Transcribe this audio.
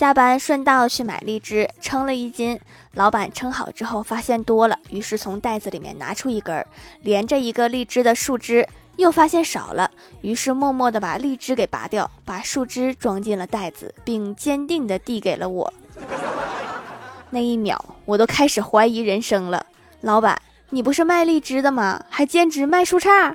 下班顺道去买荔枝，称了一斤。老板称好之后发现多了，于是从袋子里面拿出一根，连着一个荔枝的树枝又发现少了，于是默默地把荔枝给拔掉，把树枝装进了袋子，并坚定地递给了我。那一秒我都开始怀疑人生了：老板，你不是卖荔枝的吗？还兼职卖树杈。